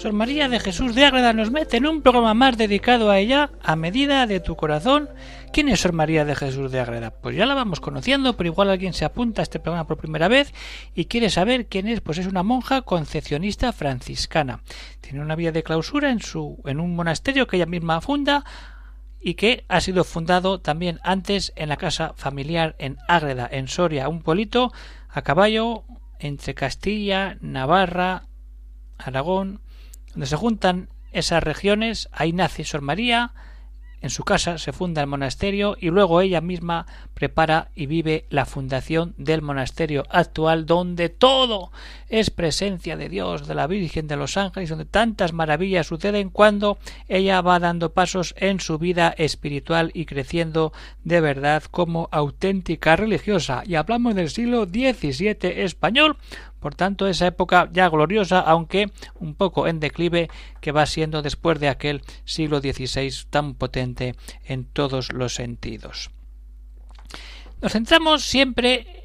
Sor María de Jesús de Ágreda nos mete en un programa más dedicado a ella, a medida de tu corazón. ¿Quién es Sor María de Jesús de Ágreda? Pues ya la vamos conociendo, pero igual alguien se apunta a este programa por primera vez y quiere saber quién es. Pues es una monja concepcionista franciscana. Tiene una vida de clausura en, su, en un monasterio que ella misma funda y que ha sido fundado también antes en la casa familiar en Ágreda, en Soria, un pueblito a caballo entre Castilla, Navarra, Aragón, donde se juntan esas regiones, ahí nace Sor María, en su casa se funda el monasterio y luego ella misma prepara y vive la fundación del monasterio actual donde todo es presencia de Dios, de la Virgen, de los ángeles, donde tantas maravillas suceden cuando ella va dando pasos en su vida espiritual y creciendo de verdad como auténtica religiosa. Y hablamos del siglo XVII español, por tanto, esa época ya gloriosa, aunque un poco en declive, que va siendo después de aquel siglo XVI tan potente en todos los sentidos. Nos centramos siempre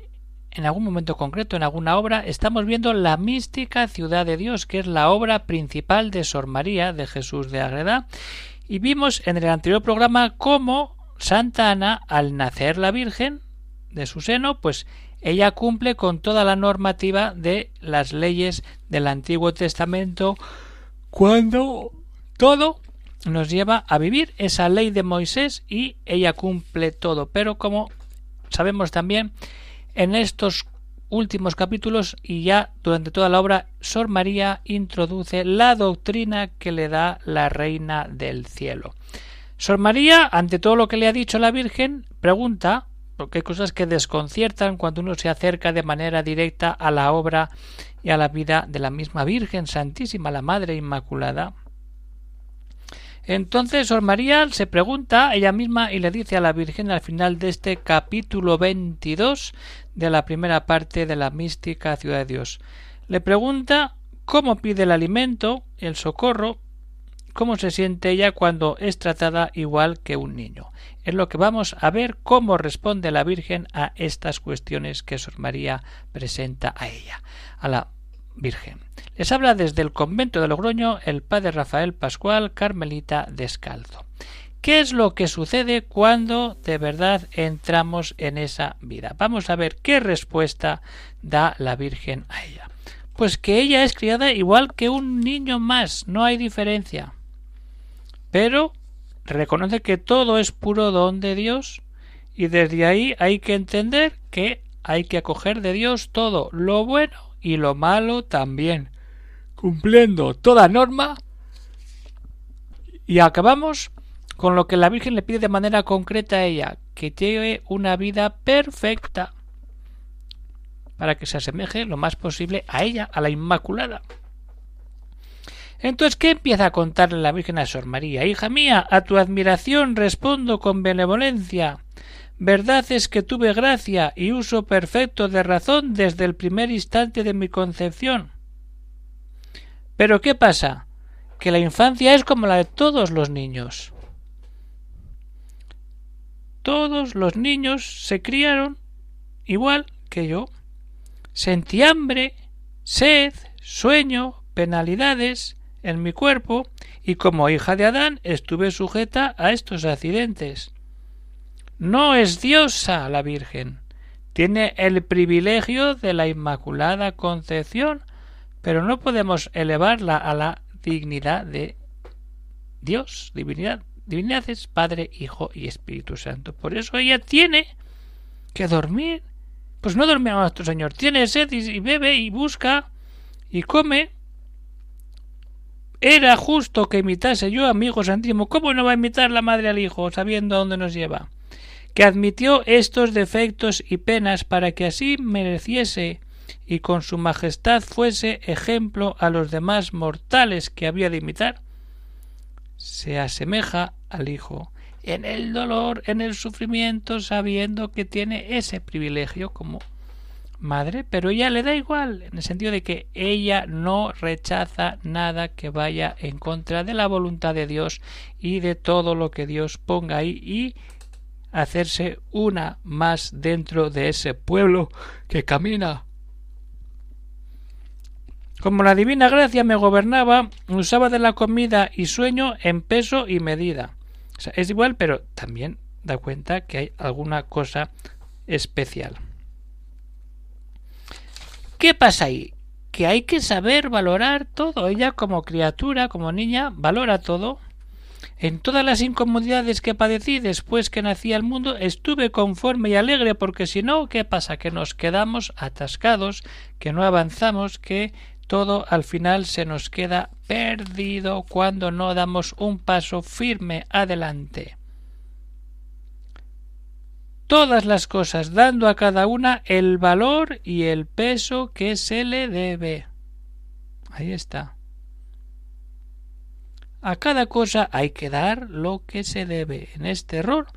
en algún momento concreto, en alguna obra, estamos viendo la mística ciudad de Dios, que es la obra principal de Sor María de Jesús de Agreda, y vimos en el anterior programa cómo Santa Ana, al nacer la Virgen de su seno, pues ella cumple con toda la normativa de las leyes del Antiguo Testamento cuando todo nos lleva a vivir esa ley de Moisés y ella cumple todo. Pero como sabemos también, en estos últimos capítulos y ya durante toda la obra, Sor María introduce la doctrina que le da la Reina del Cielo. Sor María, ante todo lo que le ha dicho la Virgen, pregunta porque hay cosas que desconciertan cuando uno se acerca de manera directa a la obra y a la vida de la misma Virgen Santísima, la Madre Inmaculada. Entonces Sor María se pregunta ella misma y le dice a la Virgen al final de este capítulo 22 de la primera parte de la mística ciudad de Dios. Le pregunta cómo pide el alimento, el socorro, cómo se siente ella cuando es tratada igual que un niño. Es lo que vamos a ver cómo responde la Virgen a estas cuestiones que Sor María presenta a ella, a la Virgen. Les habla desde el convento de Logroño el padre Rafael Pascual Carmelita Descalzo. ¿Qué es lo que sucede cuando de verdad entramos en esa vida? Vamos a ver qué respuesta da la Virgen a ella. Pues que ella es criada igual que un niño más, no hay diferencia pero reconoce que todo es puro don de Dios y desde ahí hay que entender que hay que acoger de Dios todo, lo bueno y lo malo también, cumpliendo toda norma y acabamos con lo que la Virgen le pide de manera concreta a ella, que lleve una vida perfecta para que se asemeje lo más posible a ella, a la Inmaculada. Entonces, ¿qué empieza a contarle la Virgen a Sor María? Hija mía, a tu admiración respondo con benevolencia. Verdad es que tuve gracia y uso perfecto de razón desde el primer instante de mi concepción. Pero ¿qué pasa? Que la infancia es como la de todos los niños. Todos los niños se criaron igual que yo. Sentí hambre, sed, sueño, penalidades, en mi cuerpo y como hija de Adán estuve sujeta a estos accidentes. No es diosa la Virgen. Tiene el privilegio de la Inmaculada Concepción, pero no podemos elevarla a la dignidad de Dios, divinidad. Divinidad es Padre, Hijo y Espíritu Santo. Por eso ella tiene que dormir. Pues no duerme a nuestro Señor. Tiene sed y bebe y busca y come era justo que imitase yo, amigo santísimo. ¿Cómo no va a imitar la madre al hijo, sabiendo a dónde nos lleva? Que admitió estos defectos y penas para que así mereciese y con su majestad fuese ejemplo a los demás mortales que había de imitar. Se asemeja al hijo en el dolor, en el sufrimiento, sabiendo que tiene ese privilegio como madre, pero ella le da igual, en el sentido de que ella no rechaza nada que vaya en contra de la voluntad de Dios y de todo lo que Dios ponga ahí y hacerse una más dentro de ese pueblo que camina. Como la divina gracia me gobernaba, usaba de la comida y sueño en peso y medida. Es igual, pero también da cuenta que hay alguna cosa especial. ¿Qué pasa ahí? Que hay que saber valorar todo. Ella como criatura, como niña, valora todo. En todas las incomodidades que padecí después que nací al mundo estuve conforme y alegre porque si no, ¿qué pasa? Que nos quedamos atascados, que no avanzamos, que todo al final se nos queda perdido cuando no damos un paso firme adelante. Todas las cosas dando a cada una el valor y el peso que se le debe. Ahí está. A cada cosa hay que dar lo que se debe. En este error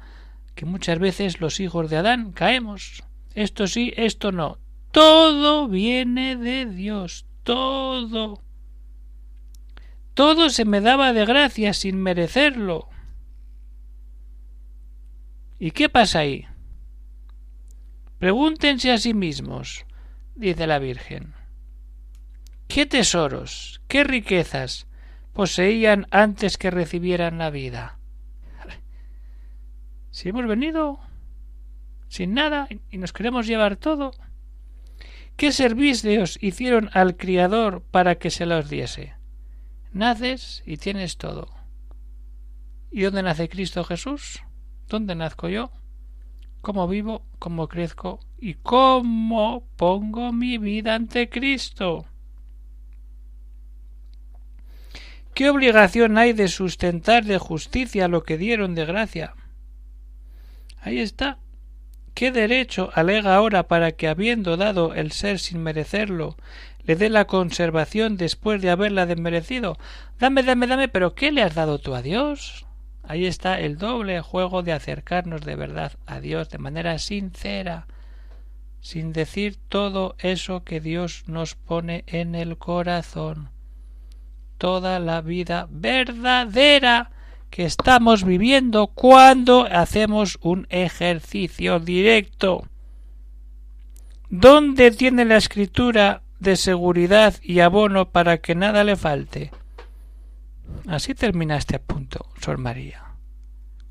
que muchas veces los hijos de Adán caemos. Esto sí, esto no. Todo viene de Dios. Todo. Todo se me daba de gracia sin merecerlo. ¿Y qué pasa ahí? Pregúntense a sí mismos, dice la Virgen. ¿Qué tesoros, qué riquezas poseían antes que recibieran la vida. Si hemos venido sin nada y nos queremos llevar todo, ¿qué servicios hicieron al Criador para que se los diese? Naces y tienes todo. ¿Y dónde nace Cristo Jesús? ¿Dónde nazco yo? ¿Cómo vivo? ¿Cómo crezco? ¿Y cómo pongo mi vida ante Cristo? ¿Qué obligación hay de sustentar de justicia lo que dieron de gracia? Ahí está. ¿Qué derecho alega ahora para que, habiendo dado el ser sin merecerlo, le dé la conservación después de haberla desmerecido? Dame, dame, dame, pero ¿qué le has dado tú a Dios? Ahí está el doble juego de acercarnos de verdad a Dios de manera sincera, sin decir todo eso que Dios nos pone en el corazón toda la vida verdadera que estamos viviendo cuando hacemos un ejercicio directo. ¿Dónde tiene la escritura de seguridad y abono para que nada le falte? Así termina este punto, Sor María.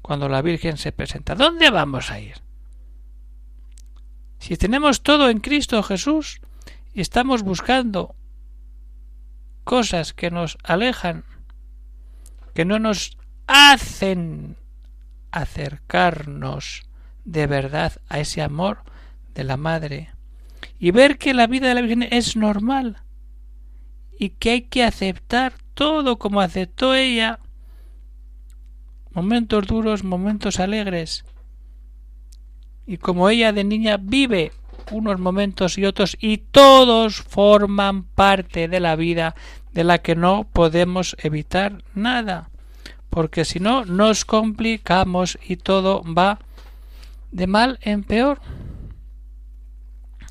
Cuando la Virgen se presenta, ¿dónde vamos a ir? Si tenemos todo en Cristo Jesús y estamos buscando cosas que nos alejan, que no nos hacen acercarnos de verdad a ese amor de la Madre y ver que la vida de la Virgen es normal y que hay que aceptar todo como aceptó ella, momentos duros, momentos alegres, y como ella de niña vive unos momentos y otros y todos forman parte de la vida de la que no podemos evitar nada. Porque si no nos complicamos y todo va de mal en peor.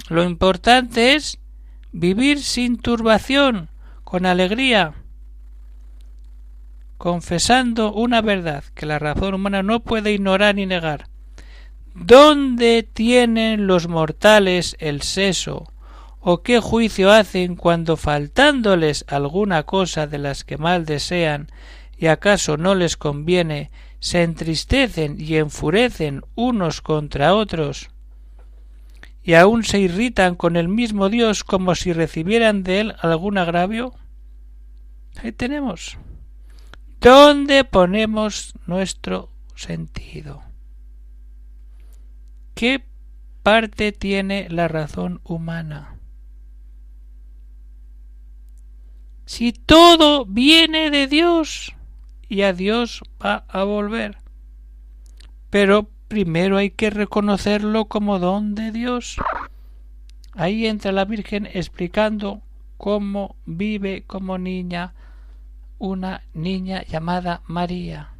Lo importante es vivir sin turbación, con alegría, confesando una verdad que la razón humana no puede ignorar ni negar, ¿Dónde tienen los mortales el seso? ¿O qué juicio hacen cuando faltándoles alguna cosa de las que mal desean y acaso no les conviene, se entristecen y enfurecen unos contra otros? y aun se irritan con el mismo Dios como si recibieran de él algún agravio? Ahí tenemos. ¿Dónde ponemos nuestro sentido? ¿Qué parte tiene la razón humana? Si todo viene de Dios y a Dios va a volver. Pero primero hay que reconocerlo como don de Dios. Ahí entra la Virgen explicando cómo vive como niña una niña llamada María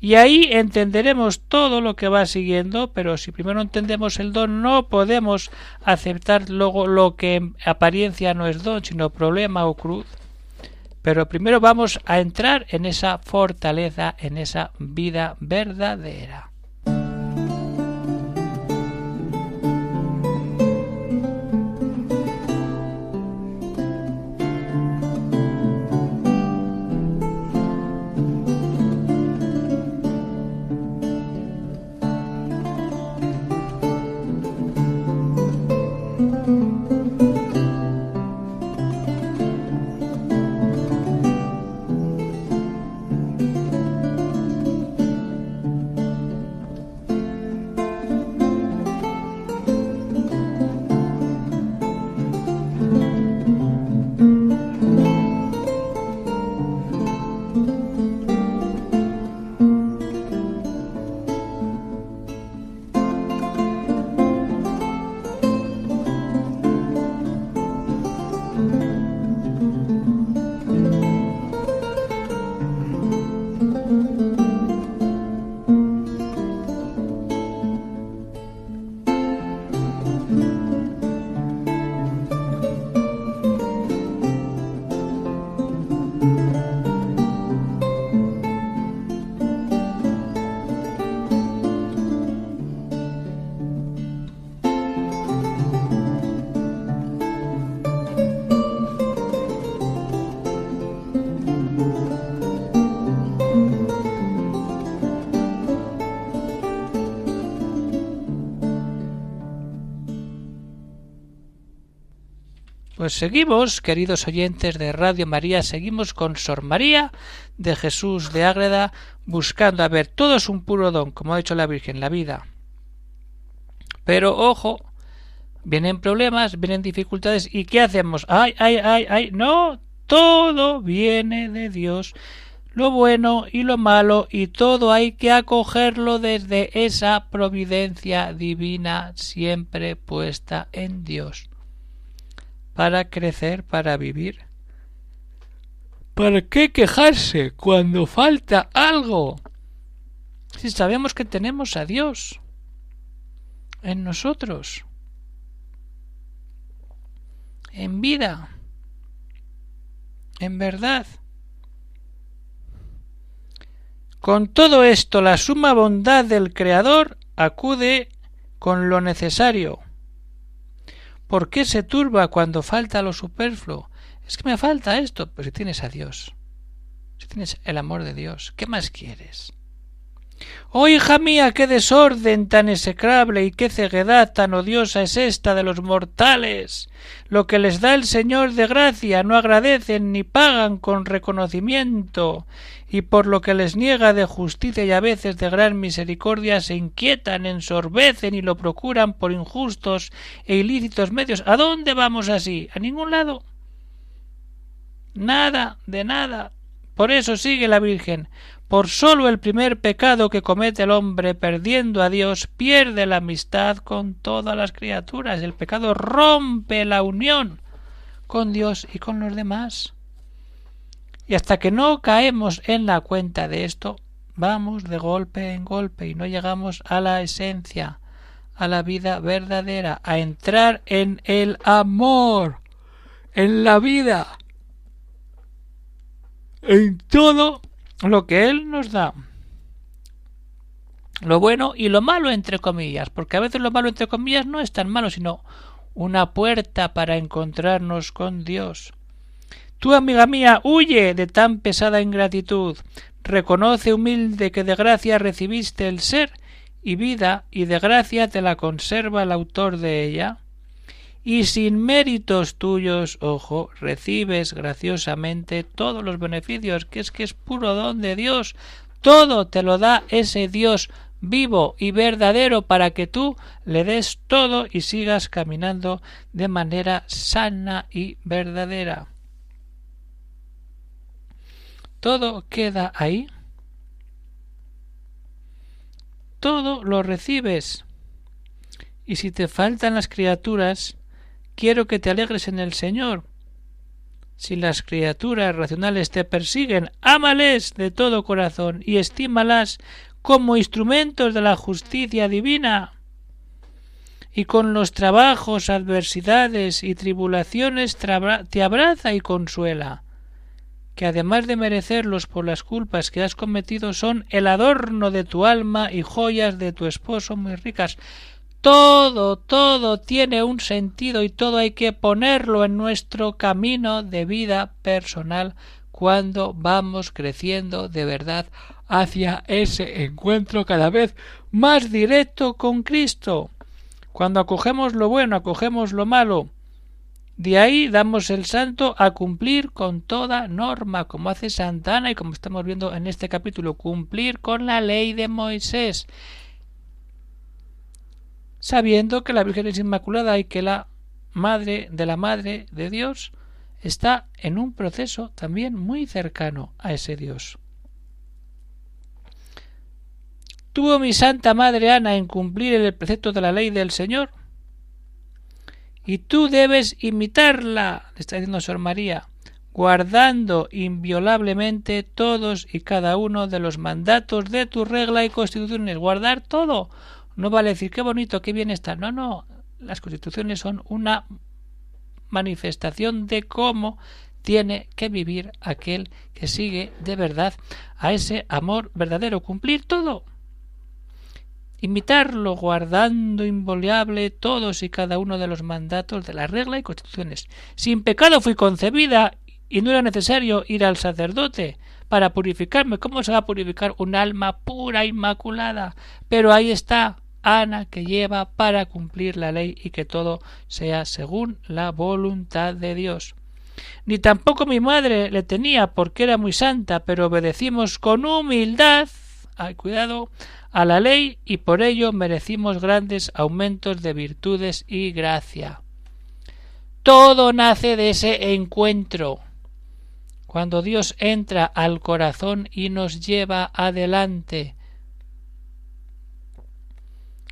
Y ahí entenderemos todo lo que va siguiendo, pero si primero entendemos el don, no podemos aceptar luego lo que en apariencia no es don, sino problema o cruz. Pero primero vamos a entrar en esa fortaleza, en esa vida verdadera. Pues seguimos, queridos oyentes de Radio María, seguimos con Sor María de Jesús de Ágreda, buscando, a ver, todo es un puro don, como ha dicho la Virgen, la vida. Pero ojo, vienen problemas, vienen dificultades, ¿y qué hacemos? ¡Ay, ay, ay, ay! No, todo viene de Dios. Lo bueno y lo malo, y todo hay que acogerlo desde esa providencia divina siempre puesta en Dios para crecer, para vivir. ¿Para qué quejarse cuando falta algo? Si sabemos que tenemos a Dios en nosotros, en vida, en verdad. Con todo esto, la suma bondad del Creador acude con lo necesario ¿Por qué se turba cuando falta lo superfluo? Es que me falta esto. Pero si tienes a Dios, si tienes el amor de Dios, ¿qué más quieres? Oh hija mía, qué desorden tan execrable y qué ceguedad tan odiosa es esta de los mortales. Lo que les da el Señor de gracia no agradecen ni pagan con reconocimiento, y por lo que les niega de justicia y a veces de gran misericordia se inquietan, ensorbecen y lo procuran por injustos e ilícitos medios. ¿A dónde vamos así? ¿A ningún lado? Nada, de nada. Por eso sigue la Virgen. Por sólo el primer pecado que comete el hombre perdiendo a Dios pierde la amistad con todas las criaturas. El pecado rompe la unión con Dios y con los demás. Y hasta que no caemos en la cuenta de esto, vamos de golpe en golpe y no llegamos a la esencia, a la vida verdadera, a entrar en el amor, en la vida, en todo lo que Él nos da. Lo bueno y lo malo entre comillas, porque a veces lo malo entre comillas no es tan malo, sino una puerta para encontrarnos con Dios. Tú, amiga mía, huye de tan pesada ingratitud. Reconoce humilde que de gracia recibiste el ser y vida, y de gracia te la conserva el autor de ella. Y sin méritos tuyos, ojo, recibes graciosamente todos los beneficios, que es que es puro don de Dios. Todo te lo da ese Dios vivo y verdadero para que tú le des todo y sigas caminando de manera sana y verdadera todo queda ahí. Todo lo recibes. Y si te faltan las criaturas, quiero que te alegres en el Señor. Si las criaturas racionales te persiguen, ámales de todo corazón y estímalas como instrumentos de la justicia divina. Y con los trabajos, adversidades y tribulaciones te abraza y consuela, que además de merecerlos por las culpas que has cometido son el adorno de tu alma y joyas de tu esposo muy ricas. Todo, todo tiene un sentido y todo hay que ponerlo en nuestro camino de vida personal cuando vamos creciendo de verdad hacia ese encuentro cada vez más directo con Cristo. Cuando acogemos lo bueno, acogemos lo malo. De ahí damos el santo a cumplir con toda norma, como hace Santana y como estamos viendo en este capítulo, cumplir con la ley de Moisés sabiendo que la Virgen es Inmaculada y que la Madre de la Madre de Dios está en un proceso también muy cercano a ese Dios. ¿Tuvo mi Santa Madre Ana en cumplir el precepto de la ley del Señor? Y tú debes imitarla, le está diciendo Sor María, guardando inviolablemente todos y cada uno de los mandatos de tu regla y constituciones. Guardar todo, no vale decir qué bonito, qué bien está. No, no. Las constituciones son una manifestación de cómo tiene que vivir aquel que sigue de verdad a ese amor verdadero, cumplir todo, imitarlo, guardando involiable todos y cada uno de los mandatos de la regla y constituciones. Sin pecado fui concebida y no era necesario ir al sacerdote para purificarme. ¿Cómo se va a purificar un alma pura, inmaculada? Pero ahí está, Ana que lleva para cumplir la ley y que todo sea según la voluntad de Dios. Ni tampoco mi madre le tenía porque era muy santa, pero obedecimos con humildad, ay, cuidado, a la ley y por ello merecimos grandes aumentos de virtudes y gracia. Todo nace de ese encuentro. Cuando Dios entra al corazón y nos lleva adelante,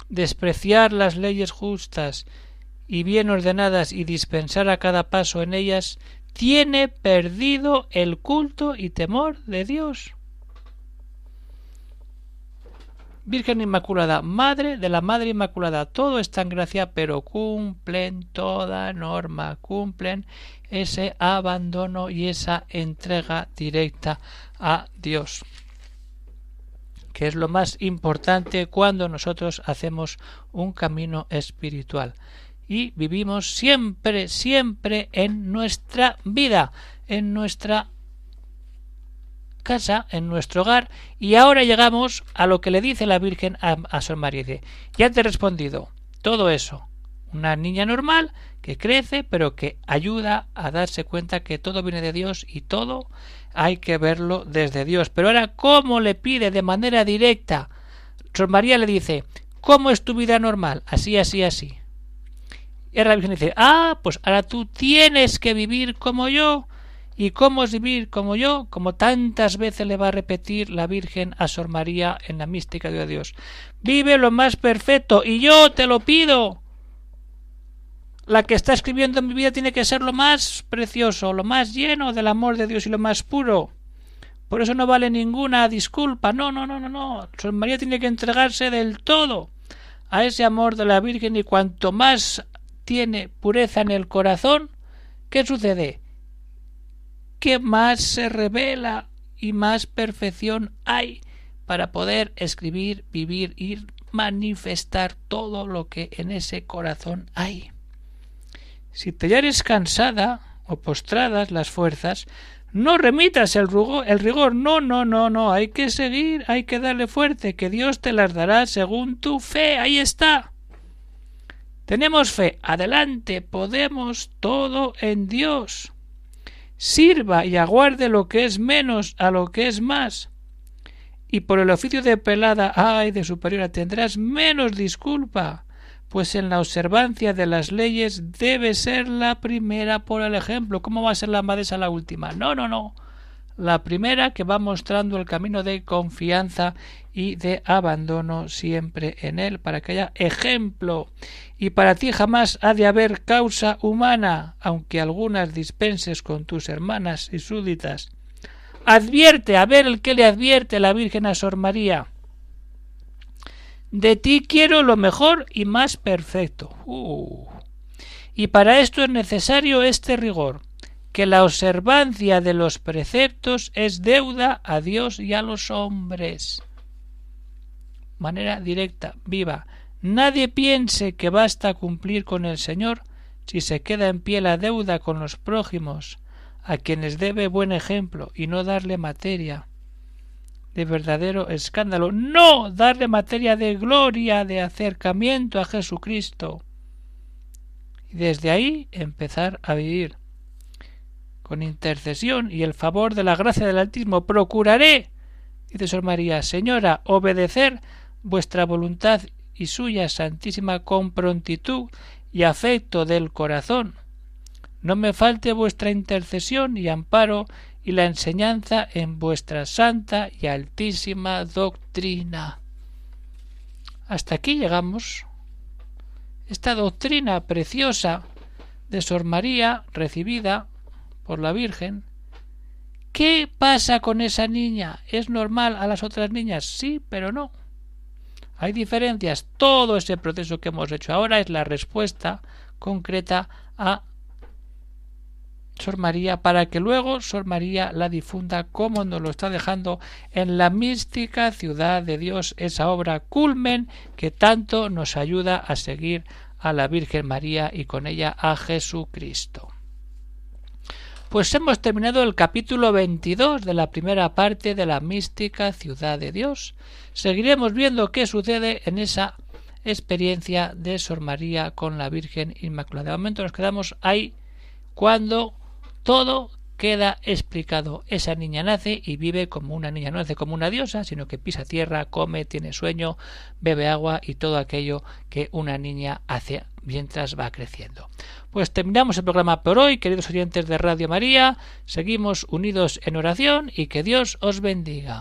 despreciar las leyes justas y bien ordenadas y dispensar a cada paso en ellas, tiene perdido el culto y temor de Dios. Virgen Inmaculada, Madre de la Madre Inmaculada, todo está en gracia, pero cumplen toda norma, cumplen ese abandono y esa entrega directa a Dios que es lo más importante cuando nosotros hacemos un camino espiritual. Y vivimos siempre, siempre en nuestra vida, en nuestra casa, en nuestro hogar, y ahora llegamos a lo que le dice la Virgen a, a María. Dice, ya te he respondido todo eso. Una niña normal que crece, pero que ayuda a darse cuenta que todo viene de Dios y todo hay que verlo desde Dios. Pero ahora, ¿cómo le pide de manera directa? Sor María le dice, ¿cómo es tu vida normal? Así, así, así. Y la Virgen dice, ah, pues ahora tú tienes que vivir como yo. ¿Y cómo es vivir como yo? Como tantas veces le va a repetir la Virgen a Sor María en la mística de Dios. Vive lo más perfecto y yo te lo pido la que está escribiendo en mi vida tiene que ser lo más precioso, lo más lleno del amor de Dios y lo más puro. Por eso no vale ninguna disculpa. No, no, no, no, no. San María tiene que entregarse del todo a ese amor de la Virgen y cuanto más tiene pureza en el corazón, ¿qué sucede? Que más se revela y más perfección hay para poder escribir, vivir y manifestar todo lo que en ese corazón hay. Si te hallares cansada o postradas las fuerzas, no remitas el, el rigor, no, no, no, no, hay que seguir, hay que darle fuerte, que Dios te las dará según tu fe, ahí está. Tenemos fe, adelante, podemos todo en Dios. Sirva y aguarde lo que es menos a lo que es más. Y por el oficio de pelada, ay, de superiora, tendrás menos disculpa pues en la observancia de las leyes debe ser la primera por el ejemplo. ¿Cómo va a ser la abadesa la última? No, no, no. La primera que va mostrando el camino de confianza y de abandono siempre en él, para que haya ejemplo. Y para ti jamás ha de haber causa humana, aunque algunas dispenses con tus hermanas y súditas. Advierte, a ver el que le advierte la Virgen a Sor María. De ti quiero lo mejor y más perfecto. Uh. Y para esto es necesario este rigor, que la observancia de los preceptos es deuda a Dios y a los hombres. Manera directa, viva. Nadie piense que basta cumplir con el Señor si se queda en pie la deuda con los prójimos, a quienes debe buen ejemplo y no darle materia de verdadero escándalo, no darle materia de gloria, de acercamiento a Jesucristo y desde ahí empezar a vivir. Con intercesión y el favor de la gracia del Altísimo procuraré, dice Sor María, Señora, obedecer vuestra voluntad y suya santísima con prontitud y afecto del corazón. No me falte vuestra intercesión y amparo y la enseñanza en vuestra santa y altísima doctrina. Hasta aquí llegamos esta doctrina preciosa de Sor María recibida por la Virgen. ¿Qué pasa con esa niña? ¿Es normal a las otras niñas? Sí, pero no. Hay diferencias. Todo ese proceso que hemos hecho ahora es la respuesta concreta a Sor María para que luego Sor María la difunda como nos lo está dejando en la mística ciudad de Dios, esa obra culmen que tanto nos ayuda a seguir a la Virgen María y con ella a Jesucristo. Pues hemos terminado el capítulo 22 de la primera parte de la mística ciudad de Dios. Seguiremos viendo qué sucede en esa experiencia de Sor María con la Virgen Inmaculada. De momento nos quedamos ahí cuando todo queda explicado. Esa niña nace y vive como una niña, no nace como una diosa, sino que pisa tierra, come, tiene sueño, bebe agua y todo aquello que una niña hace mientras va creciendo. Pues terminamos el programa por hoy, queridos oyentes de Radio María, seguimos unidos en oración y que Dios os bendiga.